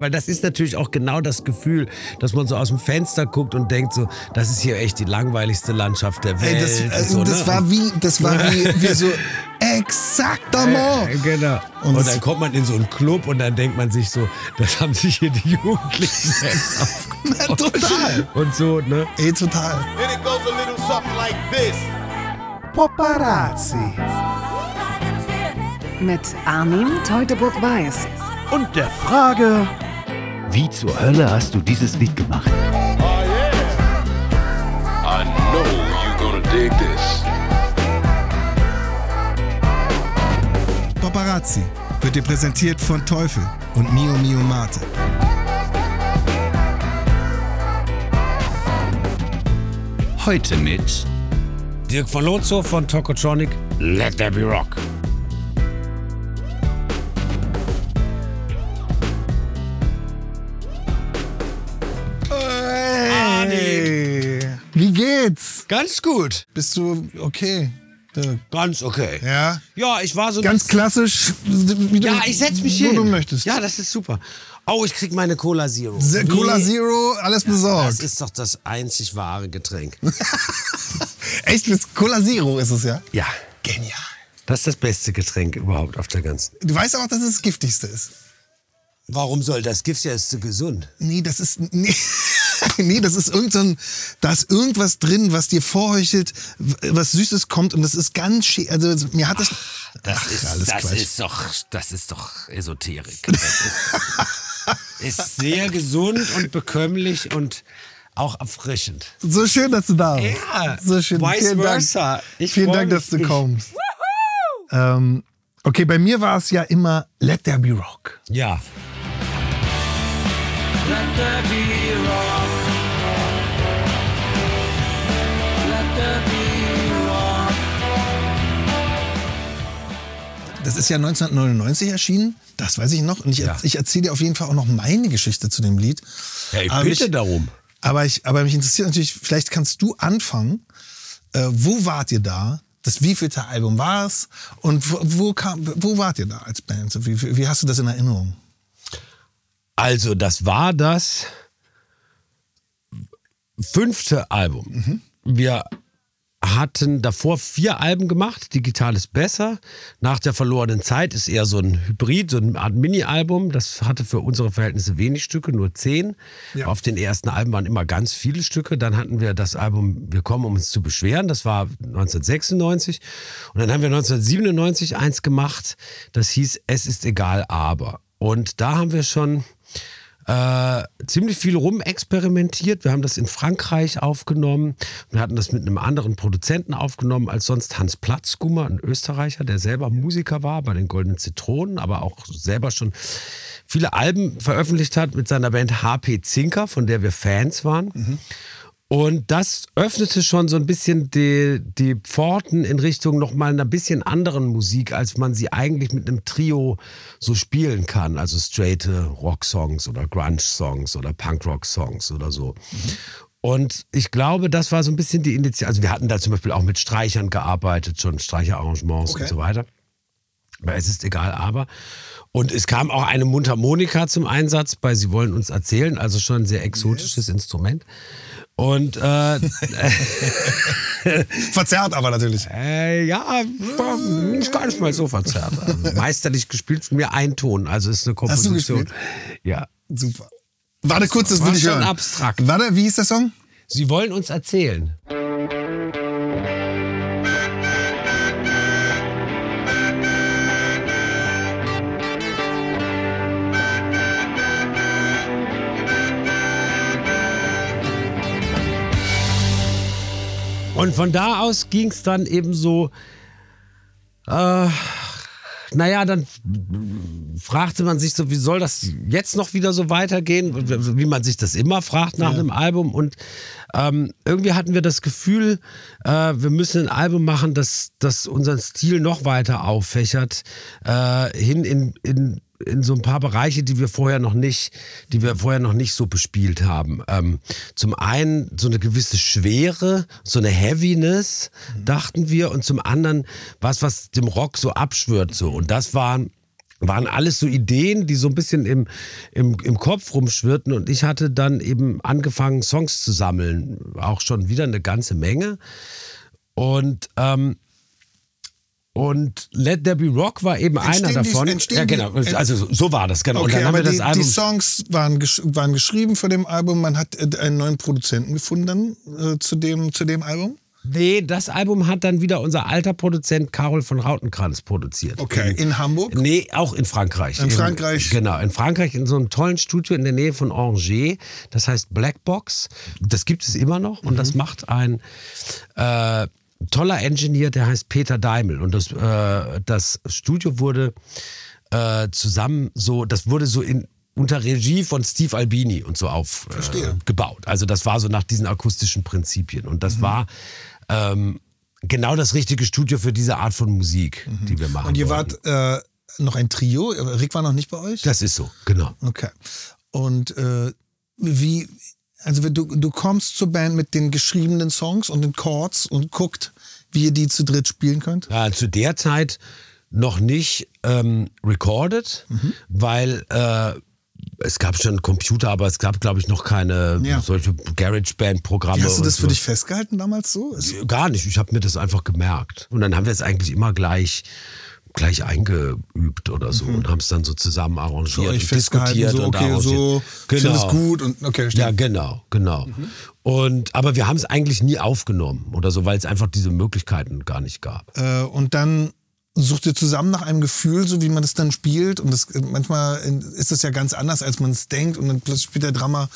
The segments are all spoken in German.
Weil das ist natürlich auch genau das Gefühl, dass man so aus dem Fenster guckt und denkt so, das ist hier echt die langweiligste Landschaft der Welt. Ey, das, äh, so, das ne? war wie, das war wie, wie so exaktement. Äh, genau. Und Und, dann kommt man in so einen Club und dann denkt man sich so, das haben sich hier die Jugendlichen selbst aufgebaut. Total. Und so, ne? Ey, total. And it goes a little something like this. Paparazzi. Mit Armin Teutoburg-Weiß. Und der Frage, wie zur Hölle hast du dieses Lied gemacht? Oh yeah. I know you're gonna dig this. Paparazzi wird dir präsentiert von Teufel und Mio Mio Mate. Heute mit Dirk von Lozo von Tokotronic, Let There Be Rock. Ganz gut. Bist du okay? Ganz okay. Ja. Ja, ich war so Ganz klassisch, wie du, Ja, ich setz mich wo hin. du möchtest. Ja, das ist super. Oh, ich krieg meine Cola Zero. Se- Cola Wie- Zero, alles Das besorgt. ist doch das einzig wahre Getränk. Echt, das Cola Zero ist es ja? Ja, Genial. das ist das beste Getränk überhaupt auf der ganzen. Du weißt aber auch, dass es das giftigste ist. Warum soll das Gift ja ist so gesund? Nee, das ist. Nee, nee das ist irgend so ein, Da ist irgendwas drin, was dir vorheuchelt, was Süßes kommt und das ist ganz schä Also mir hat das. Das Ach, ist, alles das Quatsch. ist doch, das ist doch Esoterik. Das ist, ist sehr gesund und bekömmlich und auch erfrischend. So schön, dass du da bist. Ja, so schön. vice Vielen versa. Dank. Ich Vielen Dank, mich. dass du Ich- kommst. Ähm, okay, bei mir war es ja immer Let There Be Rock. Ja. Das ist ja 1999 erschienen. Das weiß ich noch. Und ich, Ja. ich erzähle dir auf jeden Fall auch noch meine Geschichte zu dem Lied. Ja, ich Aber bitte mich- darum. Aber, ich, aber mich interessiert natürlich, vielleicht kannst du anfangen. Äh, wo wart ihr da? Das wievielte Album war es? Und wo, wo, kam, wo wart ihr da als Band? Wie wie hast du das in Erinnerung? Also, das war das fünfte Album. Mhm. Wir hatten davor vier Alben gemacht. Digital ist besser. Nach der verlorenen Zeit ist eher so ein Hybrid, so eine Art Mini-Album. Das hatte für unsere Verhältnisse wenig Stücke, nur zehn. Ja. Auf den ersten Alben waren immer ganz viele Stücke. Dann hatten wir das Album Wir kommen, um uns zu beschweren. Das war 1996. Und dann haben wir 1997 eins gemacht. Das hieß Es ist egal, aber. Und da haben wir schon äh, ziemlich viel rumexperimentiert. Wir haben das in Frankreich aufgenommen. Wir hatten das mit einem anderen Produzenten aufgenommen als sonst Hans Platzgummer, ein Österreicher, der selber Musiker war bei den Goldenen Zitronen, aber auch selber schon viele Alben veröffentlicht hat mit seiner Band HP Zinker, von der wir Fans waren. Und das öffnete schon so ein bisschen die, die Pforten in Richtung nochmal einer bisschen anderen Musik, als man sie eigentlich mit einem Trio so spielen kann. Also straighte Rock-Songs oder Grunge-Songs oder Punk-Rock-Songs oder so. Und ich glaube, das war so ein bisschen die Initiative. Also wir hatten da zum Beispiel auch mit Streichern gearbeitet, schon Streicherarrangements Okay. und so weiter. Aber es ist egal, aber. Und es kam auch eine Mundharmonika zum Einsatz bei Sie wollen uns erzählen, also schon ein sehr exotisches Instrument. Und äh, Verzerrt aber natürlich. äh, ja, ist gar nicht mal so verzerrt. Meisterlich gespielt von mir ein Ton, also ist eine Hast du Komposition. gespielt? Ja. Super. Warte kurz, das will War ich schon hören. abstrakt. Warte, wie ist der Song? Sie wollen uns erzählen. Und von da aus ging es dann eben so, äh, naja, dann fragte man sich so, wie soll das jetzt noch wieder so weitergehen, wie man sich das immer fragt nach einem Album. Und ähm, irgendwie hatten wir das Gefühl, äh, wir müssen ein Album machen, das, das unseren Stil noch weiter auffächert, äh, hin in, in in so ein paar Bereiche, die wir vorher noch nicht, die wir vorher noch nicht so bespielt haben. Ähm, zum einen so eine gewisse Schwere, so eine Heaviness, dachten wir, und zum anderen was, was dem Rock so abschwört so. Und das waren waren alles so Ideen, die so ein bisschen im, im, im Kopf rumschwirrten. Und ich hatte dann eben angefangen, Songs zu sammeln. Auch schon wieder eine ganze Menge. Und, ähm, und Let There Be Rock war eben einer Entstehen die- davon. entstehen ja, die- genau. Also so- war das, genau. Okay, und dann haben wir die, das Album. die Songs waren, gesch waren geschrieben für dem Album. Man hat äh, einen neuen Produzenten gefunden äh, zu, dem, zu dem Album. Nee, das Album hat dann wieder unser alter Produzent Carol von Rautenkranz produziert. Okay. In Hamburg? Nee, auch in Frankreich. In Frankreich? genau, in Frankreich in so einem tollen Studio in der Nähe von Angers. Das heißt Black Box. Das gibt es immer noch und Mhm. das macht ein äh, toller Engineer, der heißt Peter Daimel. Und das, äh, das Studio wurde äh, zusammen so, das wurde so in unter Regie von Steve Albini und so aufgebaut. Äh, also das war so nach diesen akustischen Prinzipien. Und Mhm. das war ähm, genau das richtige Studio für diese Art von Musik, die wir machen Und ihr wollten. wart äh, noch ein Trio. Rick war noch nicht bei euch? Das ist so, genau. Okay. Und äh, wie, also du, du kommst zur Band mit den geschriebenen Songs und den Chords und guckt, wie ihr die zu dritt spielen könnt? Ja, zu der Zeit noch nicht ähm, recorded, Mhm. weil äh, es gab schon Computer, aber es gab, glaube ich, noch keine Ja. solche GarageBand-Programme. Hast du das für so. dich festgehalten damals so? Gar nicht. Ich habe mir das einfach gemerkt. Und dann haben wir es eigentlich immer gleich gleich eingeübt oder so und haben es dann so zusammen arrangiert Mhm. So und diskutiert so, und okay, arrangiert. so, genau. findest gut und okay, Ja, stimmt. genau, genau. Und aber wir haben es eigentlich nie aufgenommen oder so, weil es einfach diese Möglichkeiten gar nicht gab. Äh, und dann sucht ihr zusammen nach einem Gefühl, so wie man das dann spielt. Und das, manchmal ist das ja ganz anders, als man es denkt. Und dann plötzlich spielt der Drummer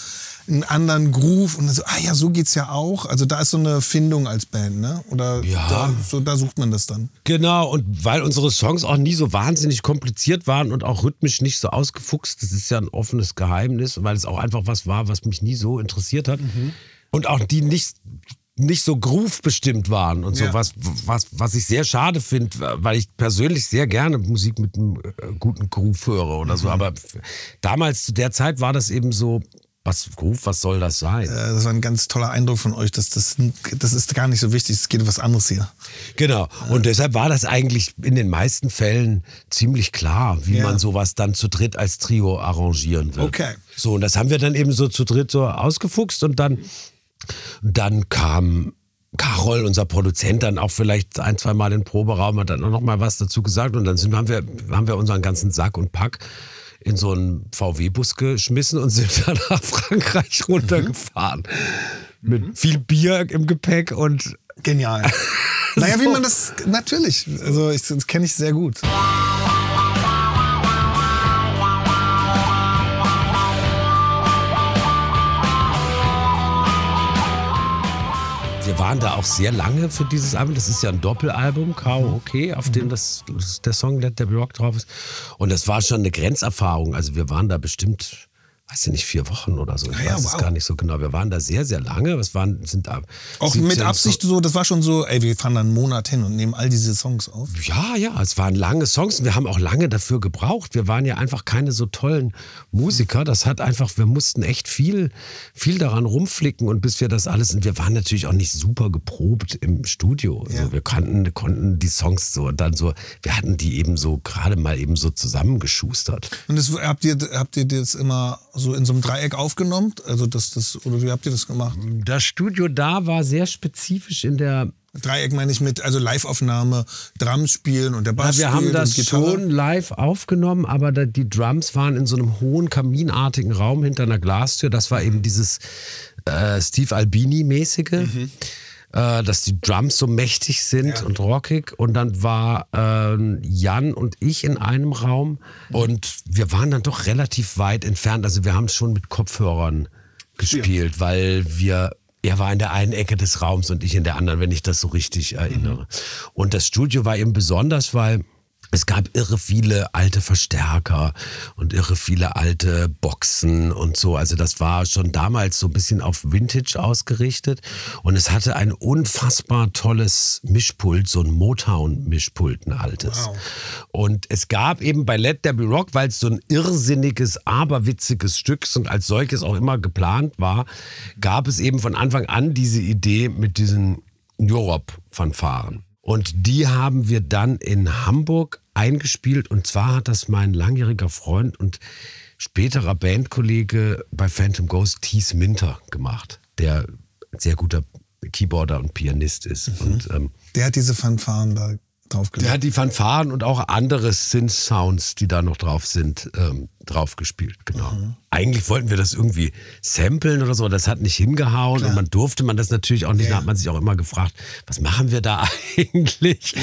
einen anderen Groove. Und dann so, ah ja, so geht's ja auch. Also da ist so eine Findung als Band, ne? Oder Ja. da, so, da sucht man das dann. Genau, und weil unsere Songs auch nie so wahnsinnig kompliziert waren und auch rhythmisch nicht so ausgefuchst, das ist ja ein offenes Geheimnis, weil es auch einfach was war, was mich nie so interessiert hat. Und auch die nicht, nicht so groove bestimmt waren und so, Ja. was, was, was ich sehr schade finde, weil ich persönlich sehr gerne Musik mit einem äh, guten Groove höre oder so. Aber damals zu der Zeit war das eben so, was Groove, was soll das sein? Äh, das war ein ganz toller Eindruck von euch. Dass das, das ist gar nicht so wichtig. Es geht um was anderes hier. Genau. Und deshalb war das eigentlich in den meisten Fällen ziemlich klar, wie Ja. man sowas dann zu dritt als Trio arrangieren will. Okay. So, und das haben wir dann eben so zu dritt so ausgefuchst und dann, dann kam Carol, unser Produzent, dann auch vielleicht ein, zwei Mal in den Proberaum, hat dann auch noch mal was dazu gesagt und dann sind, haben, wir, haben wir unseren ganzen Sack und Pack in so einen VW-Bus geschmissen und sind dann nach Frankreich runtergefahren. Mit viel Bier im Gepäck und Genial. naja, wie man das, natürlich. Also ich, das kenne ich sehr gut. Wir waren da auch sehr lange für dieses Album. Das ist ja ein Doppelalbum, K.O.O.K., auf dem das, das, der Song Let There Be Rock drauf ist. Und das war schon eine Grenzerfahrung. Also wir waren da bestimmt, weiß ich nicht, vier Wochen oder so. Ich Ja, weiß es wow. gar nicht so genau. Wir waren da sehr, sehr lange. Es waren, sind da Auch 17 mit Absicht so, das war schon so, ey, wir fahren da einen Monat hin und nehmen all diese Songs auf. Ja, ja, es waren lange Songs und wir haben auch lange dafür gebraucht. Wir waren ja einfach keine so tollen Musiker. Das hat einfach, wir mussten echt viel, viel daran rumflicken und bis wir das alles, und wir waren natürlich auch nicht super geprobt im Studio. Also Ja. wir kannten, konnten die Songs so und dann so, wir hatten die eben so gerade mal eben so zusammengeschustert. Und das, habt, ihr, habt ihr das immer so in so einem Dreieck aufgenommen? Also das, das, oder wie habt ihr das gemacht? Das Studio da war sehr spezifisch in der Dreieck meine ich mit, also Live-Aufnahme, Drums spielen und der Bass Ja, wir haben das schon live aufgenommen, aber da, die Drums waren in so einem hohen kaminartigen Raum hinter einer Glastür. Das war eben dieses äh, Steve Albini-mäßige, Mhm. Äh, dass die Drums so mächtig sind Ja. und rockig. Und dann war ähm, Jan und ich in einem Raum und wir waren dann doch relativ weit entfernt. Also wir haben schon mit Kopfhörern gespielt, weil wir er war in der einen Ecke des Raums und ich in der anderen, wenn ich das so richtig erinnere. Und das Studio war eben besonders, weil es gab irre viele alte Verstärker und irre viele alte Boxen und so. Also das war schon damals so ein bisschen auf Vintage ausgerichtet. Und es hatte ein unfassbar tolles Mischpult, so ein Motown-Mischpult, ein altes. Wow. Und es gab eben bei Let There Be Rock, weil es so ein irrsinniges, aberwitziges Stück ist und als solches auch immer geplant war, gab es eben von Anfang an diese Idee mit diesen Europe-Fanfaren. Und die haben wir dann in Hamburg eingespielt und zwar hat das mein langjähriger Freund und späterer Bandkollege bei Phantom Ghost, Thies Minter, gemacht, der ein sehr guter Keyboarder und Pianist ist. Und ähm, Der hat diese Fanfaren da draufgelegt. der hat die Fanfaren und auch andere Synth-Sounds, die da noch drauf sind, ähm, drauf gespielt. Genau. Eigentlich wollten wir das irgendwie samplen oder so, das hat nicht hingehauen und man durfte man das natürlich auch nicht. Da hat man sich auch immer gefragt, was machen wir da eigentlich?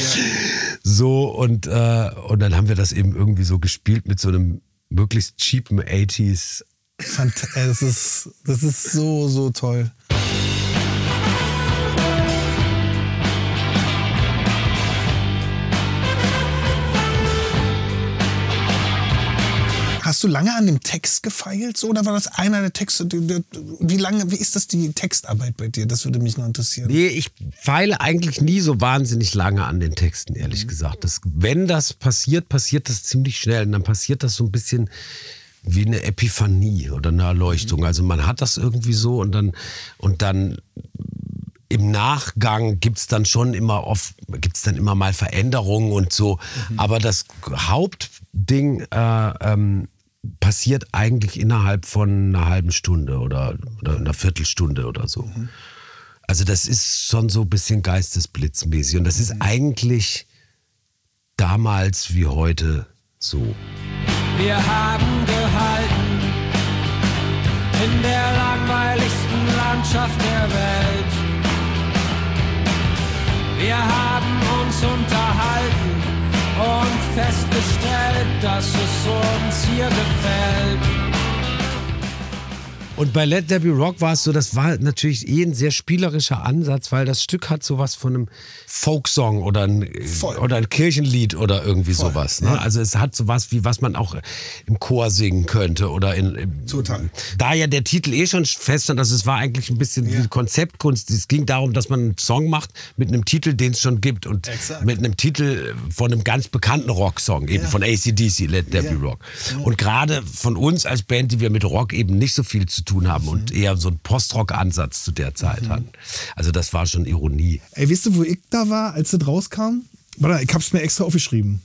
So und, äh, und dann haben wir das eben irgendwie so gespielt mit so einem möglichst cheapen 80s. Fant äh, das, ist, das ist so, so toll. Hast du lange an dem Text gefeilt so, oder war das einer der Texte? Wie lange, wie ist das die Textarbeit bei dir? Das würde mich noch interessieren. Nee, ich feile eigentlich nie so wahnsinnig lange an den Texten, ehrlich gesagt. Das, wenn das passiert, passiert das ziemlich schnell. Und dann passiert das so ein bisschen wie eine Epiphanie oder eine Erleuchtung. Also man hat das irgendwie so und dann, und dann im Nachgang gibt's dann schon immer oft, gibt's dann immer mal Veränderungen und so. Aber das Hauptding äh, ähm, passiert eigentlich innerhalb von einer halben Stunde oder, oder einer Viertelstunde oder so. Also das ist schon so ein bisschen geistesblitzmäßig. Und das ist eigentlich damals wie heute so. Wir haben gehalten in der langweiligsten Landschaft der Welt. Wir haben uns unterhalten und festgestellt, dass es uns hier gefällt. Und bei Let There Be Rock war es so, das war natürlich eh ein sehr spielerischer Ansatz, weil das Stück hat sowas von einem Folksong oder ein, Voll. oder ein Kirchenlied oder irgendwie sowas. Ne? Also es hat sowas wie, was man auch im Chor singen könnte oder in. im- Total. Da ja der Titel eh schon feststand, also es war eigentlich ein bisschen wie Konzeptkunst. Es ging darum, dass man einen Song macht mit einem Titel, den es schon gibt und Exakt. mit einem Titel von einem ganz bekannten Rocksong, eben von ACDC, Let There Be Rock. Und gerade von uns als Band, die wir mit Rock eben nicht so viel zu tun haben und eher so einen Post-Rock-Ansatz zu der Zeit hatten. Also das war schon Ironie. Ey, wisst ihr, wo ich da war, als das rauskam? Warte, ich hab's mir extra aufgeschrieben.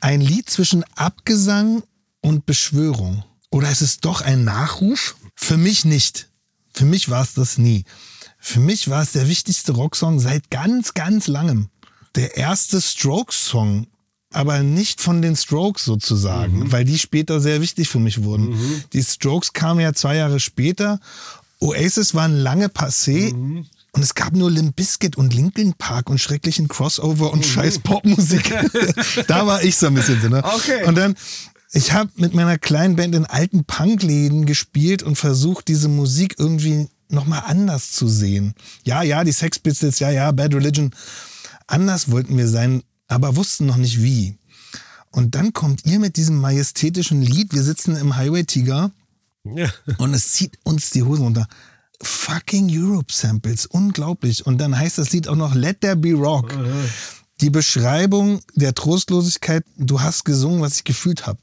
Ein Lied zwischen Abgesang und Beschwörung. Oder ist es doch ein Nachruf? Für mich nicht. Für mich war es das nie. Für mich war es der wichtigste Rocksong seit ganz, ganz langem. Der erste Strokes-Song, aber nicht von den Strokes sozusagen, weil die später sehr wichtig für mich wurden. Die Strokes kamen ja zwei Jahre später. Oasis waren lange passé. Und es gab nur Limp Bizkit und Linkin Park und schrecklichen Crossover und scheiß Popmusik. da war ich so ein bisschen so, ne? Okay. Und dann, ich habe mit meiner kleinen Band in alten Punkläden gespielt und versucht, diese Musik irgendwie nochmal anders zu sehen. Ja, ja, die Sex Pistols, ja, ja, Bad Religion. Anders wollten wir sein, aber wussten noch nicht wie. Und dann kommt ihr mit diesem majestätischen Lied. Wir sitzen im Highway Tiger und es zieht uns die Hosen runter. Fucking Europe Samples, unglaublich. Und dann heißt das Lied auch noch Let There Be Rock. Die Beschreibung der Trostlosigkeit, du hast gesungen, was ich gefühlt habe.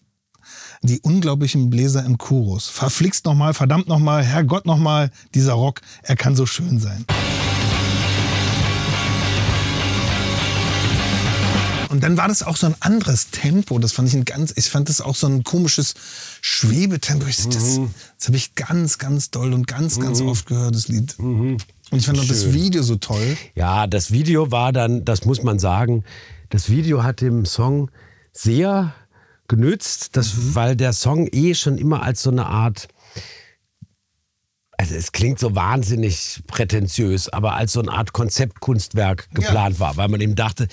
Die unglaublichen Bläser im Chorus. Verflixt nochmal, verdammt nochmal, Herrgott nochmal, dieser Rock, er kann so schön sein. Und dann war das auch so ein anderes Tempo. Das fand ich ein ganz, ich fand das auch so ein komisches Schwebetempo. Ich, das das habe ich ganz, ganz doll und ganz, ganz oft gehört, das Lied. Und ich fand auch das Video so toll. Ja, das Video war dann, das muss man sagen, das Video hat dem Song sehr genützt, das, weil der Song eh schon immer als so eine Art, also es klingt so wahnsinnig prätentiös, aber als so eine Art Konzeptkunstwerk geplant war, weil man eben dachte,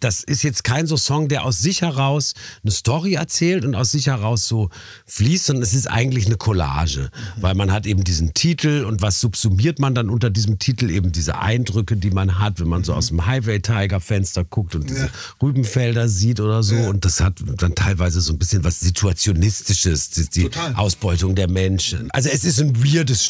das ist jetzt kein so Song, der aus sich heraus eine Story erzählt und aus sich heraus so fließt, sondern es ist eigentlich eine Collage, weil man hat eben diesen Titel und was subsumiert man dann unter diesem Titel? Eben diese Eindrücke, die man hat, wenn man so aus dem Highway Tiger Fenster guckt und diese Rübenfelder sieht oder so. Und das hat dann teilweise so ein bisschen was situationistisches, die, die Ausbeutung der Menschen. Also es ist ein weirdes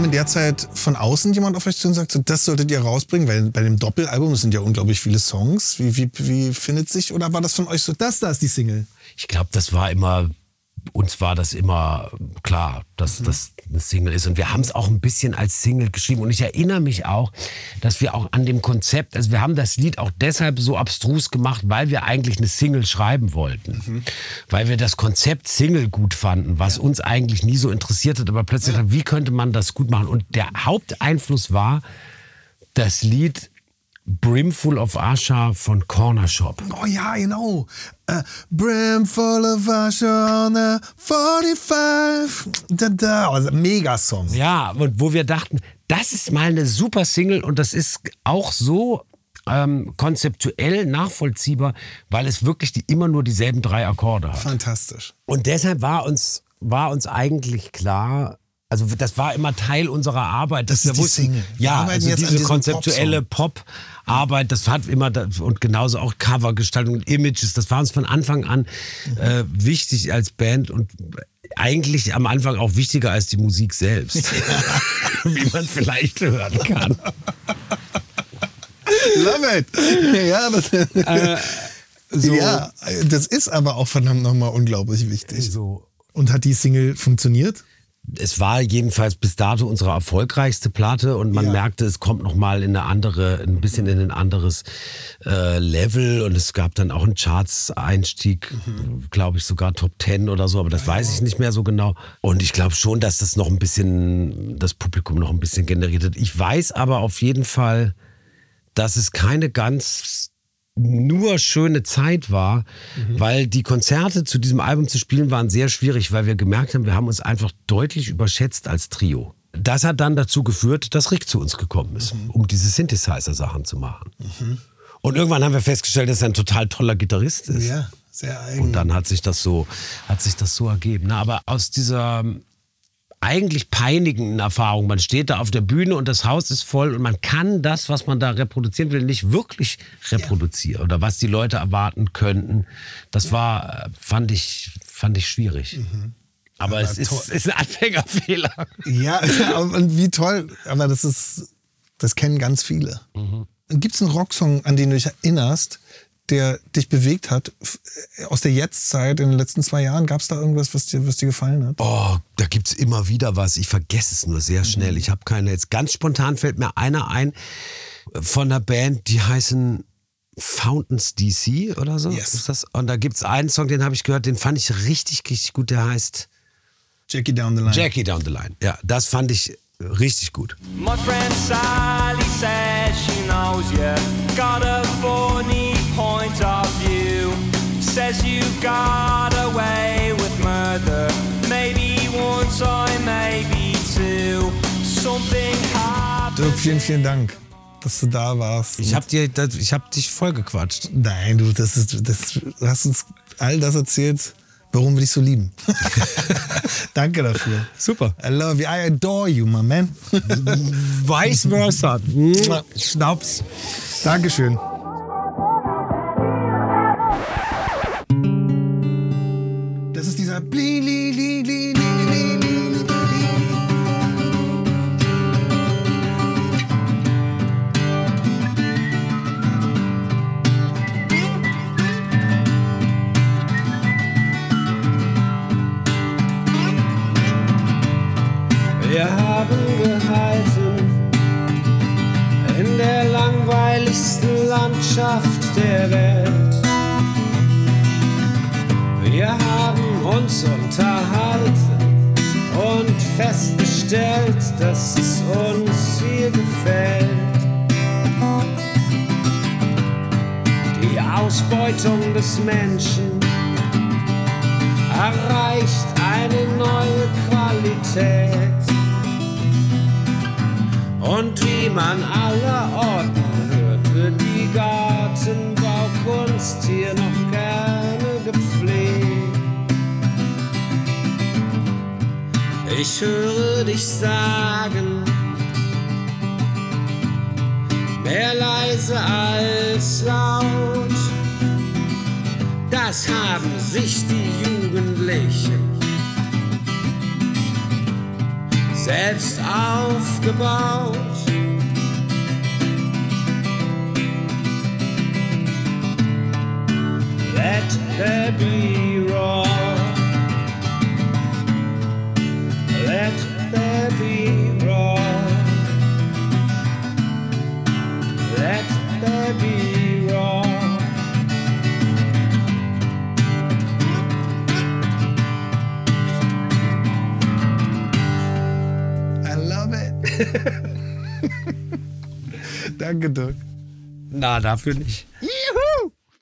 kam in der Zeit von außen jemand auf euch zu und sagt, so, das solltet ihr rausbringen? Weil bei dem Doppelalbum sind ja unglaublich viele Songs. Wie, wie, wie findet sich, oder war das von euch so, Das da ist die Single. Ich glaube, das war immer, uns war das immer klar, dass das eine Single ist. Und wir haben es auch ein bisschen als Single geschrieben. Und ich erinnere mich auch, dass wir auch an dem Konzept, also wir haben das Lied auch deshalb so abstrus gemacht, weil wir eigentlich eine Single schreiben wollten. Weil wir das Konzept Single gut fanden, was uns eigentlich nie so interessiert hat. Aber plötzlich, dachten, wie könnte man das gut machen? Und der Haupteinfluss war das Lied Brimful of Asha von Corner Shop. Oh ja, genau. Äh, Brim full of Asher on the 45. Da, da. Also, mega Song. Ja, und wo wir dachten, das ist mal eine super Single und das ist auch so ähm, konzeptuell nachvollziehbar, weil es wirklich die, immer nur dieselben drei Akkorde hat. fantastisch. Und deshalb war uns, war uns eigentlich klar, also das war immer Teil unserer Arbeit. dass Das ist wir die Single. Ja, also jetzt an diese diesem Pop-Arbeit, das hat immer, da- und genauso auch Covergestaltung und Images, das war uns von Anfang an äh, wichtig als Band und eigentlich am Anfang auch wichtiger als die Musik selbst. Wie man vielleicht hören kann. Love it! ja, das, ja, das ist aber auch verdammt nochmal unglaublich wichtig. So. Und hat die Single funktioniert? Es war jedenfalls bis dato unsere erfolgreichste Platte und man Ja. merkte, es kommt noch mal in eine andere, ein bisschen in ein anderes äh, Level und es gab dann auch einen Charts-Einstieg, glaube ich sogar Top 10 oder so, aber das weiß ich nicht mehr so genau. Und ich glaube schon, dass das noch ein bisschen, das Publikum noch ein bisschen generiert hat. Ich weiß aber auf jeden Fall, dass es keine ganz nur schöne Zeit war, weil die Konzerte zu diesem Album zu spielen waren sehr schwierig, weil wir gemerkt haben, wir haben uns einfach deutlich überschätzt als Trio. Das hat dann dazu geführt, dass Rick zu uns gekommen ist, um diese Synthesizer-Sachen zu machen. Und irgendwann haben wir festgestellt, dass er ein total toller Gitarrist ist. Ja, sehr eigen. Und dann hat sich das so, hat sich das so ergeben. Na, aber aus dieser ähm, eigentlich peinigenden Erfahrung, man steht da auf der Bühne und das Haus ist voll und man kann das, was man da reproduzieren will, nicht wirklich reproduzieren oder was die Leute erwarten könnten. Das war, äh, fand ich, fand ich schwierig. Aber, es ist, ist ein Anfängerfehler. Ja, und wie toll. Aber das ist, das kennen ganz viele. Gibt es einen Rocksong, an den du dich erinnerst, der dich bewegt hat? F- Aus der Jetztzeit in den letzten zwei Jahren, gab es da irgendwas, was dir, was dir gefallen hat? Oh, da gibt's immer wieder was. Ich vergesse es nur sehr schnell. Ich habe keine. Jetzt ganz spontan fällt mir einer ein von einer Band, die heißen Fountains DC oder so. Yes. Ist das? Und da gibt's einen Song, den habe ich gehört, den fand ich richtig, richtig gut. Der heißt Jackie Down the Line. Jackie Down the Line. Ja, das fand ich richtig gut. My friend Sally Says you've got away with murder. Maybe one time, maybe two. Something happened. Dirk, vielen, vielen Dank, dass du da warst. Ich habe dir, das- ich habe dich vollgequatscht. Nein, du, das ist, das, du hast uns all das erzählt, warum wir dich so lieben. Danke dafür. Super. I love you. I adore you, my man. Vice versa. Schnaps. Dankeschön. Wir haben gehalten in der langweiligsten Landschaft der Welt. Wir haben uns und festgestellt, dass es uns hier gefällt. Die Ausbeutung des Menschen erreicht eine neue Qualität. Und wie man allerorten hört, wird die Gartenbaukunst hier noch Ich höre dich sagen, mehr leise als laut. Das haben sich die Jugendlichen selbst aufgebaut. Let there be Danke, Doc. Na, dafür nicht.